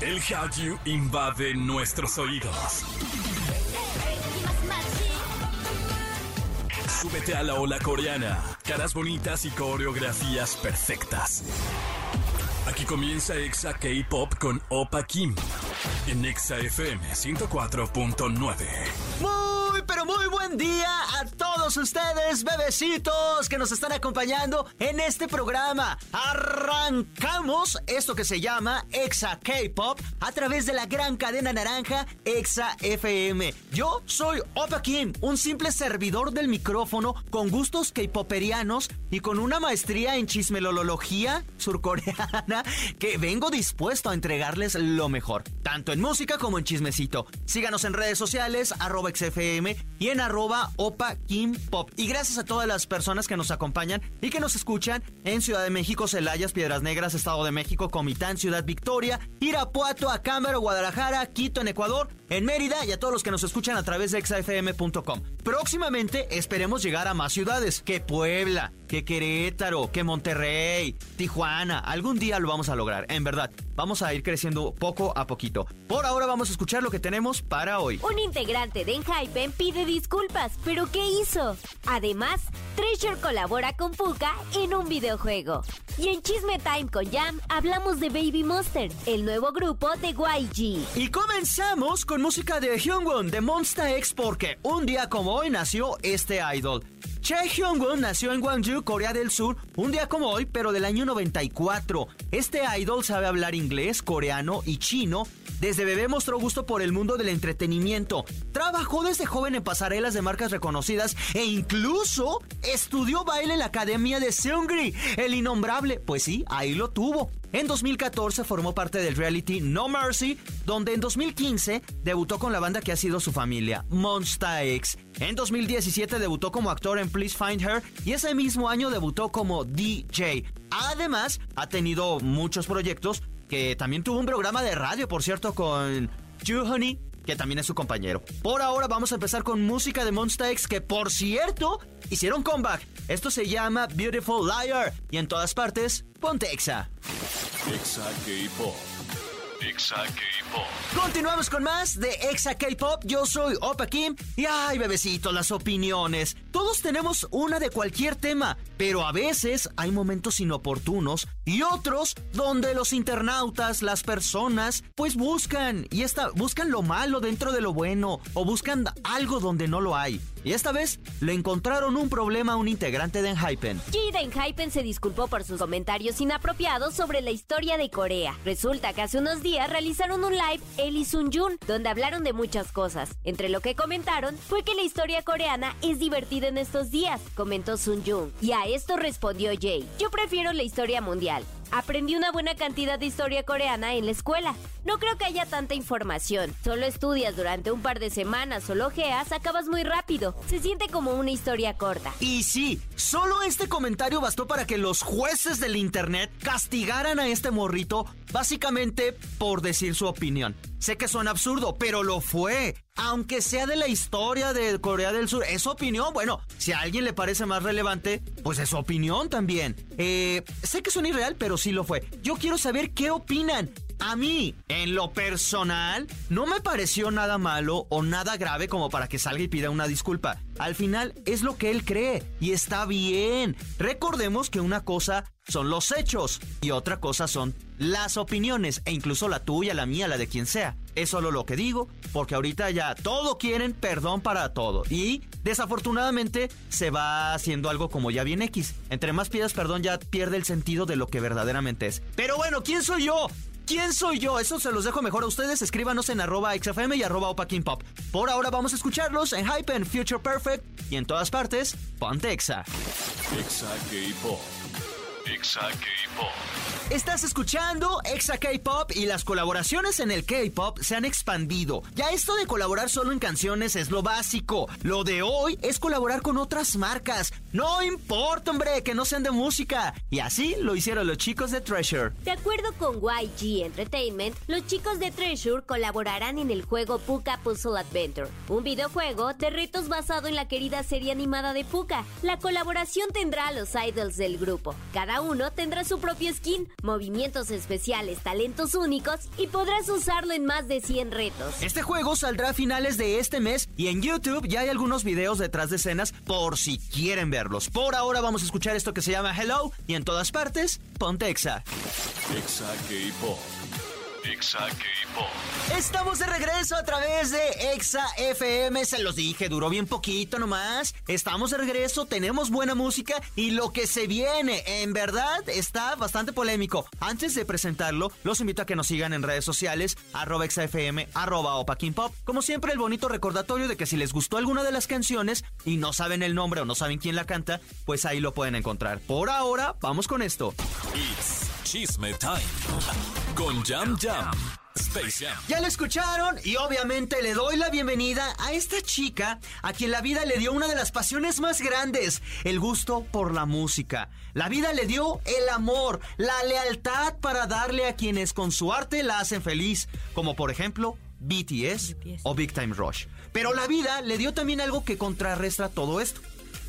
El Hallyu invade nuestros oídos. Súbete a la ola coreana. Caras bonitas y coreografías perfectas. Aquí comienza Exa K-Pop con Opa Kim. En Exa FM 104.9. Muy, pero muy buen día a todos ustedes, bebecitos, que nos están acompañando en este programa. Arrancamos esto que se llama Exa K-Pop a través de la gran cadena naranja Exa FM. Yo soy Opa Kim, un simple servidor del micrófono con gustos K-poperianos y con una maestría en chismelología surcoreana que vengo dispuesto a entregarles lo mejor, tanto en música como en chismecito. Síganos en redes sociales, arroba XFM y en arroba Opa Kim Pop. Y gracias a todas las personas que nos acompañan y que nos escuchan en Ciudad de México, Celayas, Piedras Negras, Estado de México, Comitán, Ciudad Victoria, Irapuato, Acámbaro, Guadalajara, Quito, en Ecuador, en Mérida y a todos los que nos escuchan a través de exafm.com. Próximamente esperemos llegar a más ciudades, que Puebla, que Querétaro, que Monterrey, Tijuana. Algún día lo vamos a lograr, en verdad. Vamos a ir creciendo poco a poquito. Por ahora vamos a escuchar lo que tenemos para hoy. Un integrante de Enhypen pide disculpas, pero ¿qué hizo? Además, Treasure colabora con Fuka en un videojuego. Y en Chisme Time con Jam hablamos de Baby Monster, el nuevo grupo de YG. Y comenzamos con música de Hyungwon de Monster X porque un día como hoy nació este idol. Chae Hyungwon nació en Gwangju, Corea del Sur, un día como hoy, pero del año 94. Este idol sabe hablar inglés, coreano y chino. Desde bebé mostró gusto por el mundo del entretenimiento. Trabajó desde joven en pasarelas de marcas reconocidas e incluso estudió baile en la academia de Seungri, el innombrable. Pues sí, ahí lo tuvo. En 2014 formó parte del reality No Mercy, donde en 2015 debutó con la banda que ha sido su familia, Monsta X. En 2017 debutó como actor en Please Find Her y ese mismo año debutó como DJ. Además, ha tenido muchos proyectos que también tuvo un programa de radio, por cierto, con Honey, que también es su compañero. Por ahora vamos a empezar con música de Monsta X, que por cierto, hicieron comeback. Esto se llama Beautiful Liar y en todas partes, ponte Exa. Exa K-Pop. K-Pop. Continuamos con más de Exa K-Pop. Yo soy Opa Kim. Y ay, bebecito, las opiniones. Todos tenemos una de cualquier tema, pero a veces hay momentos inoportunos y otros donde los internautas, las personas, pues buscan y esta, buscan lo malo dentro de lo bueno o buscan algo donde no lo hay. Y esta vez le encontraron un problema a un integrante de Enhypen. Ji de Enhypen se disculpó por sus comentarios inapropiados sobre la historia de Corea. Resulta que hace unos días realizaron un live él Sun Jun, donde hablaron de muchas cosas. Entre lo que comentaron fue que la historia coreana es divertida en estos días, comentó Sun Jun. Y a esto respondió Jay, yo prefiero la historia mundial. Aprendí una buena cantidad de historia coreana en la escuela. No creo que haya tanta información. Solo estudias durante un par de semanas o lojeas, acabas muy rápido. Se siente como una historia corta. Y sí, solo este comentario bastó para que los jueces del internet castigaran a este morrito básicamente por decir su opinión. Sé que suena absurdo, pero lo fue. Aunque sea de la historia de Corea del Sur, es opinión. Bueno, si a alguien le parece más relevante, pues es opinión también. Eh, sé que suena irreal, pero sí lo fue. Yo quiero saber qué opinan. A mí, en lo personal, no me pareció nada malo o nada grave como para que salga y pida una disculpa. Al final es lo que él cree y está bien. Recordemos que una cosa son los hechos y otra cosa son las opiniones e incluso la tuya, la mía, la de quien sea. Es solo lo que digo porque ahorita ya todo quieren perdón para todo y desafortunadamente se va haciendo algo como ya bien X. Entre más pidas perdón ya pierde el sentido de lo que verdaderamente es. Pero bueno, ¿quién soy yo? ¿Quién soy yo? Eso se los dejo mejor a ustedes. Escríbanos en arroba XFM y arroba Opa Pop. Por ahora vamos a escucharlos en Hype and Future Perfect y en todas partes, ponte Exa. Exa K-Pop. Exa K-Pop. Estás escuchando Exa K-Pop y las colaboraciones en el K-Pop se han expandido. Ya esto de colaborar solo en canciones es lo básico. Lo de hoy es colaborar con otras marcas. No importa, hombre, que no sean de música. Y así lo hicieron los chicos de Treasure. De acuerdo con YG Entertainment, los chicos de Treasure colaborarán en el juego Puka Puzzle Adventure, un videojuego de retos basado en la querida serie animada de Puka. La colaboración tendrá a los idols del grupo. Cada uno tendrá su propia skin, movimientos especiales, talentos únicos y podrás usarlo en más de 100 retos. Este juego saldrá a finales de este mes y en YouTube ya hay algunos videos detrás de escenas por si quieren verlos. Por ahora vamos a escuchar esto que se llama Hello y en todas partes, ponte Exa. Exa K-Pop. Exa K-Pop. Estamos de regreso a través de Exa FM. Se los dije, duró bien poquito nomás. Estamos de regreso, tenemos buena música y lo que se viene, en verdad, está bastante polémico. Antes de presentarlo, los invito a que nos sigan en redes sociales, arroba ExaFM, arroba Pop. Como siempre, el bonito recordatorio de que si les gustó alguna de las canciones y no saben el nombre o no saben quién la canta, pues ahí lo pueden encontrar. Por ahora, vamos con esto. It's Chisme Time. Con Jam Jam. Space Jam. Ya lo escucharon y obviamente le doy la bienvenida a esta chica a quien la vida le dio una de las pasiones más grandes, el gusto por la música. La vida le dio el amor, la lealtad para darle a quienes con su arte la hacen feliz, como por ejemplo BTS, BTS. o Big Time Rush. Pero la vida le dio también algo que contrarresta todo esto.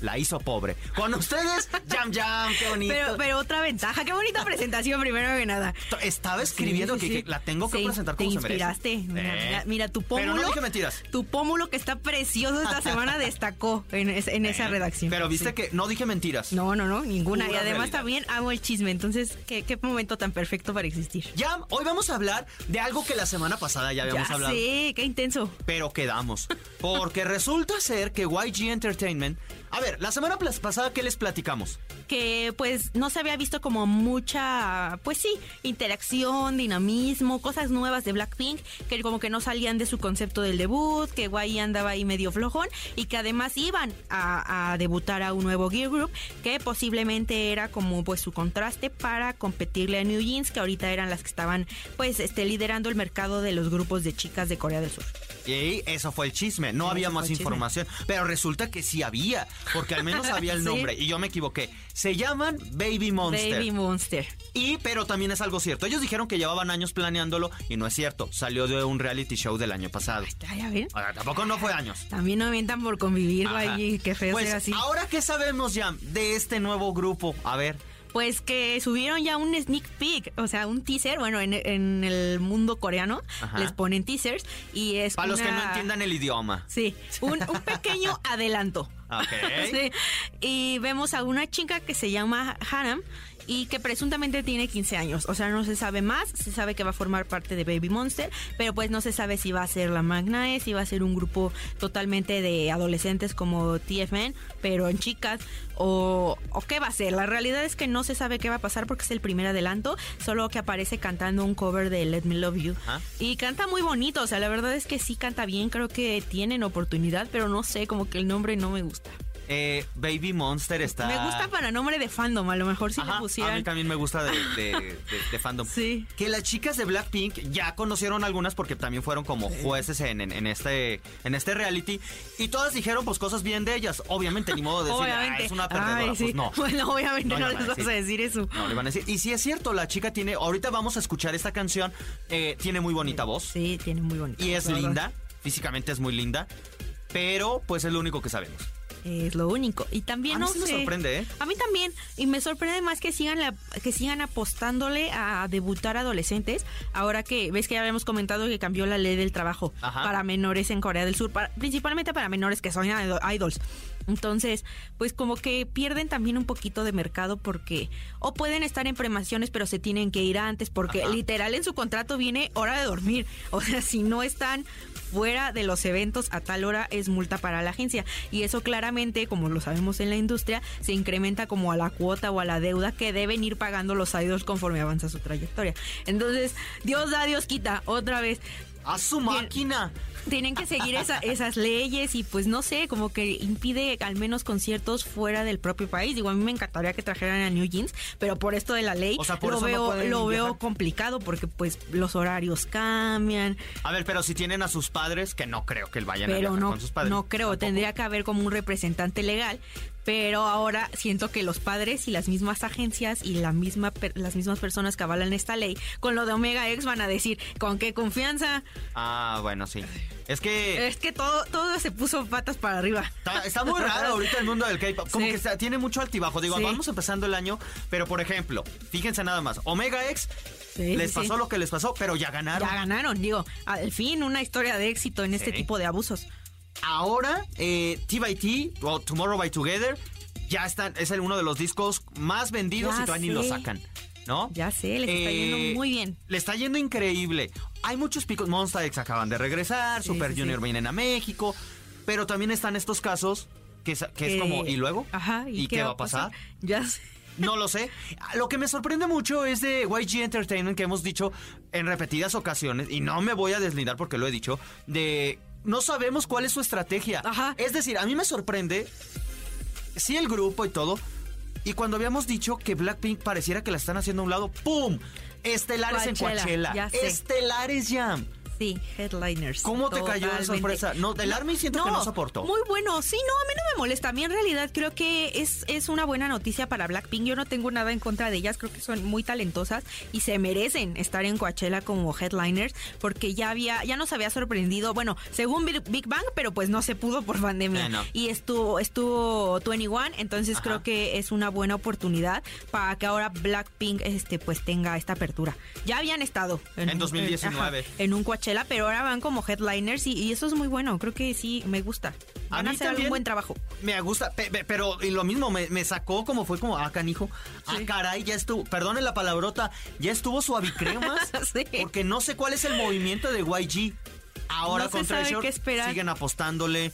La hizo pobre. Con ustedes, Jam Jam, qué bonito. Pero, pero otra ventaja, qué bonita presentación primero que nada. Estaba escribiendo Sí, sí, que, sí. que la tengo que Sí, presentar te como se merece. inspiraste. Mira, mira, mira, tu pómulo. Pero no dije mentiras. Tu pómulo que está precioso esta semana destacó en, es- en esa Eh, redacción. Pero viste Sí. que no dije mentiras. No, no, no, ninguna. Pura y además realidad. también amo el chisme. Entonces, ¿qué, qué momento tan perfecto para existir. Jam, hoy vamos a hablar de algo que la semana pasada ya habíamos ya hablado. sé, qué intenso. Pero quedamos. Porque resulta ser que YG Entertainment. A ver, la semana pasada, ¿qué les platicamos? que pues no se había visto como mucha, pues sí, interacción, dinamismo, cosas nuevas de Blackpink, que como que no salían de su concepto del debut, que Guay andaba ahí medio flojón y que además iban a, a debutar a un nuevo Gear Group, que posiblemente era como pues su contraste para competirle a New Jeans, que ahorita eran las que estaban pues este liderando el mercado de los grupos de chicas de Corea del Sur. Y eso fue el chisme. No Sí, había más chisme. información. Pero resulta que sí había. Porque al menos había el Sí. nombre. Y yo me equivoqué. Se llaman Baby Monster. Baby Monster. Y, pero también es algo cierto. Ellos dijeron que llevaban años planeándolo. Y no es cierto. Salió de un reality show del año pasado. Ya, ya ven. Ahora, tampoco no fue años. También no mientan por convivir. Guay, qué feo Pues, así. ahora qué sabemos ya de este nuevo grupo. A ver. Pues que subieron ya un sneak peek, o sea, un teaser. Bueno, en, en el mundo coreano Ajá. les ponen teasers y es. Para los que no entiendan el idioma. Sí, un, un pequeño adelanto. Sí, Y vemos a una chica que se llama Hanam y que presuntamente tiene 15 años. O sea, no se sabe más. Se sabe que va a formar parte de Baby Monster, pero pues no se sabe si va a ser la Magnae, si va a ser un grupo totalmente de adolescentes como TFN, pero en chicas, o, o qué va a ser. La realidad es que no se sabe qué va a pasar porque es el primer adelanto, solo que aparece cantando un cover de Let Me Love You. Y canta muy bonito, o sea, la verdad es que sí canta bien, creo que tienen oportunidad, pero no sé, como que el nombre no me gusta. Eh, Baby Monster está. Me gusta para nombre de fandom, a lo mejor si Ajá, le pusieran. A mí también me gusta de, de- de- de fandom. Sí. Que las chicas de Blackpink ya conocieron algunas porque también fueron como jueces en, en- en este, en este reality. Y todas dijeron pues cosas bien de ellas. Obviamente, ni modo de decir. "Ah, es una perdedora. Ay, sí. Pues no. Bueno, obviamente No les vas a decir. eso. No, le van a decir. Y sí es cierto, la chica tiene. Ahorita vamos a escuchar esta canción. eh, tiene muy bonita voz. Sí, tiene muy bonito. Y es linda. Físicamente es muy linda. Pero pues es lo único que sabemos. Es lo único. Y también A mí no sí me sé. sorprende, ¿eh? A mí también. Y me sorprende más que sigan la- que sigan apostándole a debutar adolescentes. Ahora que ves que ya habíamos comentado que cambió la ley del trabajo Ajá. para menores en Corea del Sur, para- principalmente para menores que son ido- idols. Entonces, pues como que pierden también un poquito de mercado porque o pueden estar en premaciones pero se tienen que ir antes porque Ajá. literal en su contrato viene hora de dormir. O sea, si no están fuera de los eventos a tal hora es multa para la agencia y eso claramente, como lo sabemos en la industria, se incrementa como a la cuota o a la deuda que deben ir pagando los idols conforme avanza su trayectoria. Entonces, Dios da, Dios quita, otra vez. ¡A su máquina! Tienen que seguir esa- esas leyes y pues no sé, como que impide al menos conciertos fuera del propio país. Digo, a mí me encantaría que trajeran a New Jeans, pero por esto de la ley O sea, por lo eso no veo, pueden lo veo complicado porque pues los horarios cambian. A ver, pero si tienen a sus padres, que no creo que vayan a pero viajar no, con sus padres. no creo, Tampoco. tendría que haber como un representante legal pero ahora siento que los padres y las mismas agencias y la misma las mismas personas que avalan esta ley con lo de Omega X van a decir, ¿con qué confianza? Ah, bueno, sí. Es que... Es que todo, todo se puso patas para arriba. Está, muy raro ahorita el mundo del K-pop. Como que tiene mucho altibajo. Digo, vamos empezando el año, pero por ejemplo, fíjense nada más. Omega X les pasó lo que les pasó, pero ya ganaron. Ya ganaron, digo, al fin una historia de éxito en este tipo de abusos. Ahora, eh, T by T, o Tomorrow by Together, ya están, es el, uno de los discos más vendidos y todavía ni lo sacan. ¿No? Ya sé, le está yendo eh, muy bien. Le está yendo increíble. Hay muchos picos. Monster X acaban de regresar, Super Junior vienen a México, pero también están estos casos que es, que es como, ¿y luego? Ajá, ¿y, qué, va a pasar? Ya sé. No lo sé. Lo que me sorprende mucho es de YG Entertainment que hemos dicho en repetidas ocasiones, y no me voy a deslindar porque lo he dicho, de no sabemos cuál es su estrategia. Ajá. Es decir, a mí me sorprende, sí el grupo y todo, y cuando habíamos dicho que Blackpink pareciera que la están haciendo a un lado, ¡pum! Estelares en Coachella. Estelares Jam. Sí, headliners. ¿Cómo te cayó la sorpresa? No, del Army siento que no soportó. Muy bueno. Sí, no, a mí no me molesta. A mí en realidad creo que es, es una buena noticia para Blackpink. Yo no tengo nada en contra de ellas. Creo que son muy talentosas y se merecen estar en Coachella como headliners porque ya había, ya nos había sorprendido. Bueno, según Big Bang, pero pues no se pudo por pandemia. Y estuvo, estuvo 21, entonces creo que es una buena oportunidad para que ahora Blackpink este, pues tenga esta apertura. Ya habían estado en, 2019 en un Coachella pero ahora van como headliners y, eso es muy bueno. Creo que sí, me gusta. Van a, hacer un buen trabajo. Me gusta, pero y lo mismo, me, sacó como fue como, ah, canijo, ah, caray, ya estuvo, perdone la palabrota, ya estuvo suavicremas, sí. porque no sé cuál es el movimiento de YG. Ahora con Treasure siguen apostándole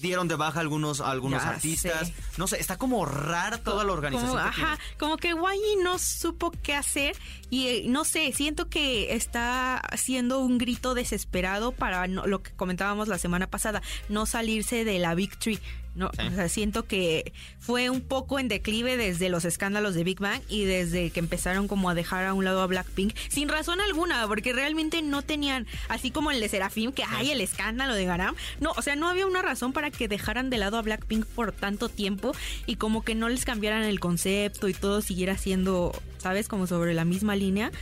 dieron de baja algunos, algunos artistas. No sé, está como rara toda la organización. Como, ajá, como que Guayi no supo qué hacer y eh, no sé, siento que está haciendo un grito desesperado para lo que comentábamos la semana pasada, no salirse de la victory. No, o sea, siento que fue un poco en declive desde los escándalos de Big Bang y desde que empezaron como a dejar a un lado a Blackpink sin razón alguna, porque realmente no tenían, así como el de Serafim, que hay el escándalo de Garam, no, o sea, no había una razón para que dejaran de lado a Blackpink por tanto tiempo y como que no les cambiaran el concepto y todo siguiera siendo, ¿sabes? Como sobre la misma línea.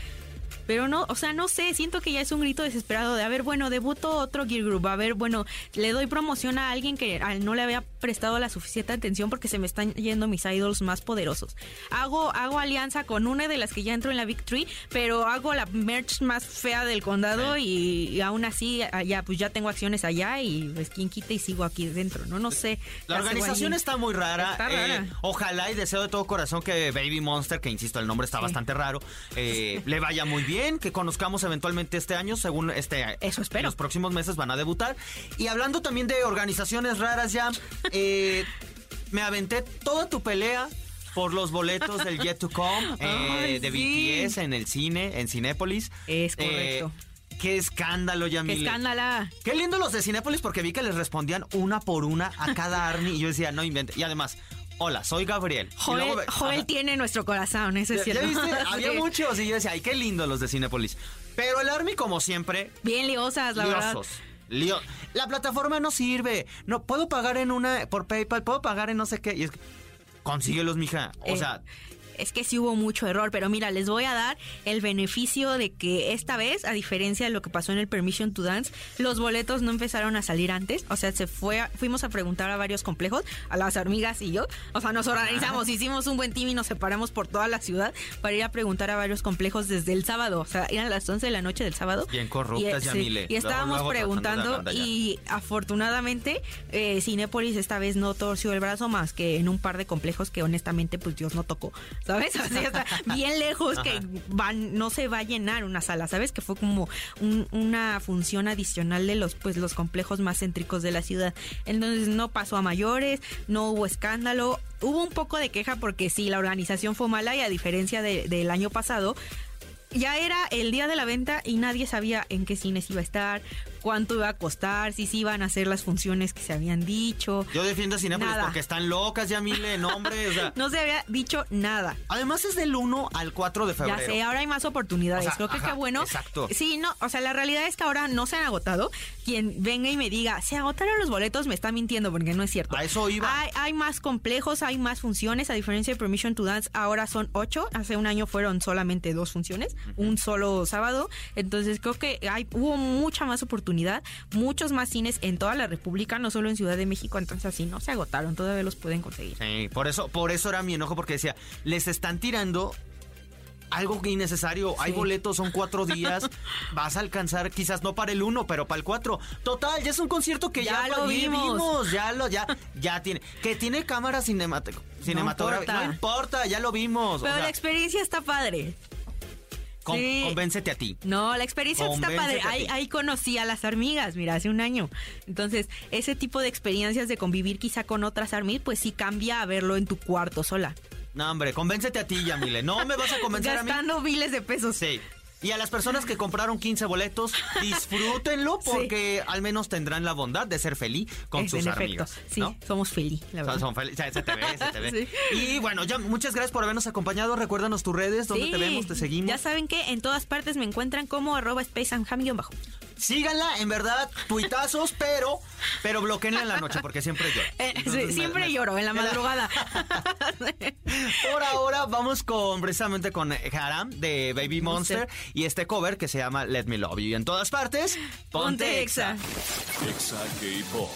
Pero no, o sea, no sé, siento que ya es un grito desesperado de, a ver, bueno, debuto otro Gear Group, a ver, bueno, le doy promoción a alguien que no le había prestado la suficiente atención porque se me están yendo mis idols más poderosos. Hago, hago alianza con una de las que ya entro en la Big Tree, pero hago la merch más fea del condado y, aún así, ya, pues ya tengo acciones allá y pues quien quita y sigo aquí dentro, ¿no? No sé. La, organización está muy rara. Eh, ojalá y deseo de todo corazón que Baby Monster, que insisto, el nombre está bastante raro, eh, le vaya muy bien que conozcamos eventualmente este año, según este Eso espero. los próximos meses van a debutar. Y hablando también de organizaciones raras ya, eh, me aventé toda tu pelea por los boletos del Yet to Come eh, de BTS en el cine, en Cinépolis. Es eh, correcto. Qué escándalo, Yamile. Qué escándala. Qué lindo los de Cinépolis porque vi que les respondían una por una a cada Army y yo decía, no invente. Y además, hola, soy Gabriel. Joel, tiene nuestro corazón, eso es cierto. viste? Había muchos y yo decía, ay, qué lindo los de Cinepolis. Pero el Army, como siempre... Bien liosas, la liosos. verdad. La plataforma no sirve. No puedo pagar en una por PayPal, puedo pagar en no sé qué. Y es consíguelos, mija. O eh, sea, es que sí hubo mucho error, pero mira, les voy a dar el beneficio de que esta vez, a diferencia de lo que pasó en el Permission to Dance, los boletos no empezaron a salir antes, o sea, se fue, fuimos a preguntar a varios complejos, a las hormigas y yo, o sea, nos organizamos, hicimos un buen team y nos separamos por toda la ciudad para ir a preguntar a varios complejos desde el sábado, o sea, eran las 11 de la noche del sábado. Bien corruptas, y, y estábamos preguntando y afortunadamente eh, Cinépolis esta vez no torció el brazo más que en un par de complejos que honestamente pues Dios no tocó. ¿Sabes? Así está bien lejos que van, no se va a llenar una sala, ¿sabes? Que fue como una función adicional de los, pues, los complejos más céntricos de la ciudad. Entonces no pasó a mayores, no hubo escándalo. Hubo un poco de queja porque sí, la organización fue mala y a diferencia del año pasado, ya era el día de la venta y nadie sabía en qué cines iba a estar, cuánto iba a costar, si sí iban a hacer las funciones que se habían dicho. Yo defiendo a Cinépolis Nada. porque están locas, ya mil nombre, o sea. No se había dicho nada. Además es del 1 al 4 de febrero. Ya sé, ahora hay más oportunidades. O sea, Creo que ajá, qué bueno. exacto. Sí, no, o sea, la realidad es que ahora no se han agotado. Quien venga y me diga, se agotaron los boletos, me está mintiendo porque no es cierto. A eso iba. Hay, hay más complejos, hay más funciones. A diferencia de Permission to Dance, ahora son ocho. Hace un año fueron solamente dos funciones, un solo sábado. Entonces creo que hay, hubo mucha más oportunidad, muchos más cines en toda la República, no solo en Ciudad de México. Entonces así no se agotaron, todavía los pueden conseguir. Sí, por eso, por eso era mi enojo, porque decía, les están tirando algo innecesario. Hay boletos, son cuatro días. Vas a alcanzar, quizás no para el uno, pero para el cuatro. Total, ya es un concierto que ya, Ya lo vimos. Ya lo, ya, ya tiene. Que tiene cámara cinemat- cinematográfica. No, importa. importa, ya lo vimos. O Pero sea, la experiencia está padre. Con- sí. Convéncete a ti. No, la experiencia está padre. Ahí, ahí conocí a las hormigas, mira, hace un año. Entonces, ese tipo de experiencias de convivir quizá con otras hormigas, pues sí cambia a verlo en tu cuarto sola. No, hombre, convéncete a ti, Yamile. No me vas a convencer a mí. Gastando miles de pesos. Sí. Y a las personas que compraron 15 boletos, disfrútenlo porque al menos tendrán la bondad de ser feliz con Es, sus amigos. Sí, ¿no? somos feliz, la verdad. Son, son fel- se, se te ve, se te ve. Sí. Y bueno, ya muchas gracias por habernos acompañado. Recuérdanos tus redes, donde Sí, te vemos, te seguimos. Ya saben que en todas partes me encuentran como arroba space and bajo. Síganla, en verdad, tuitazos, pero, pero bloqueenla en la noche porque siempre yo. Eh, sí, siempre lloro en la madrugada. Por ahora vamos con precisamente con Haram de Baby Monster, Monster. y este cover que se llama Let Me Love You. Y en todas partes, Ponte exa. Exa. Exa K-Pop.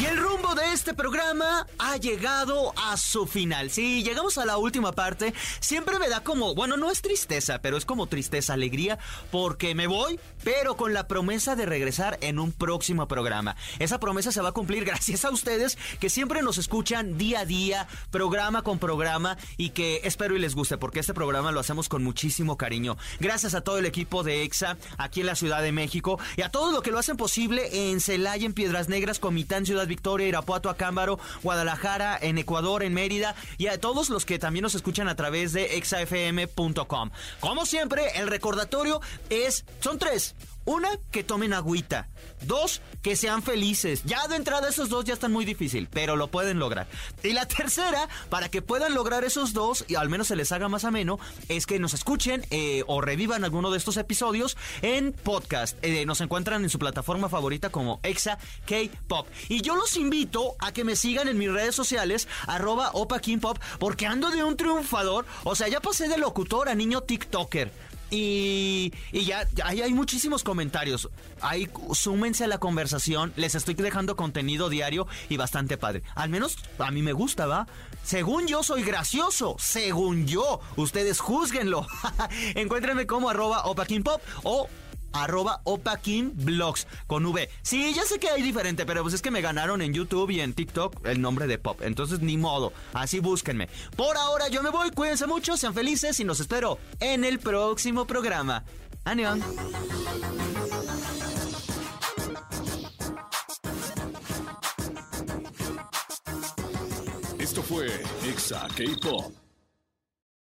Y el rumbo de este programa ha llegado a su final. Sí, llegamos a la última parte. Siempre me da como, bueno, no es tristeza, pero es como tristeza, alegría, porque me voy, pero con la promesa de regresar en un próximo programa. Esa promesa se va a cumplir gracias a ustedes que siempre nos escuchan día a día, programa con programa, y que espero y les guste, porque este programa lo hacemos con muchísimo cariño. Gracias a todo el equipo de EXA aquí en la Ciudad de México y a todos los que lo hacen posible en Celaya, en Piedras Negras, Comitán, Ciudad Victoria, Irapuato, Acámbaro, Guadalajara, en Ecuador, en Mérida y a todos los que también nos escuchan a través de exafm.com. Como siempre, el recordatorio es, son tres. Una, que tomen agüita. Dos, que sean felices. Ya de entrada esos dos ya están muy difícil, pero lo pueden lograr. Y la tercera, para que puedan lograr esos dos y al menos se les haga más ameno, es que nos escuchen eh, o revivan alguno de estos episodios en podcast. Eh, nos encuentran en su plataforma favorita como Exa K-Pop. Y yo los invito a que me sigan en mis redes sociales, arroba Opa Pop, porque ando de un triunfador. O sea, ya pasé de locutor a niño TikToker. Y, y ya, ahí hay muchísimos comentarios. Ahí súmense a la conversación. Les estoy dejando contenido diario y bastante padre. Al menos a mí me gusta, ¿va? Según yo soy gracioso. Según yo. Ustedes juzguenlo. Encuéntrenme como arroba opakinpop o arroba opakimvlogs con V. Sí, ya sé que hay diferente, pero pues es que me ganaron en YouTube y en TikTok el nombre de Pop. Entonces ni modo, así búsquenme. Por ahora yo me voy, cuídense mucho, sean felices y nos espero en el próximo programa. Anión. Esto fue Exa K-Pop.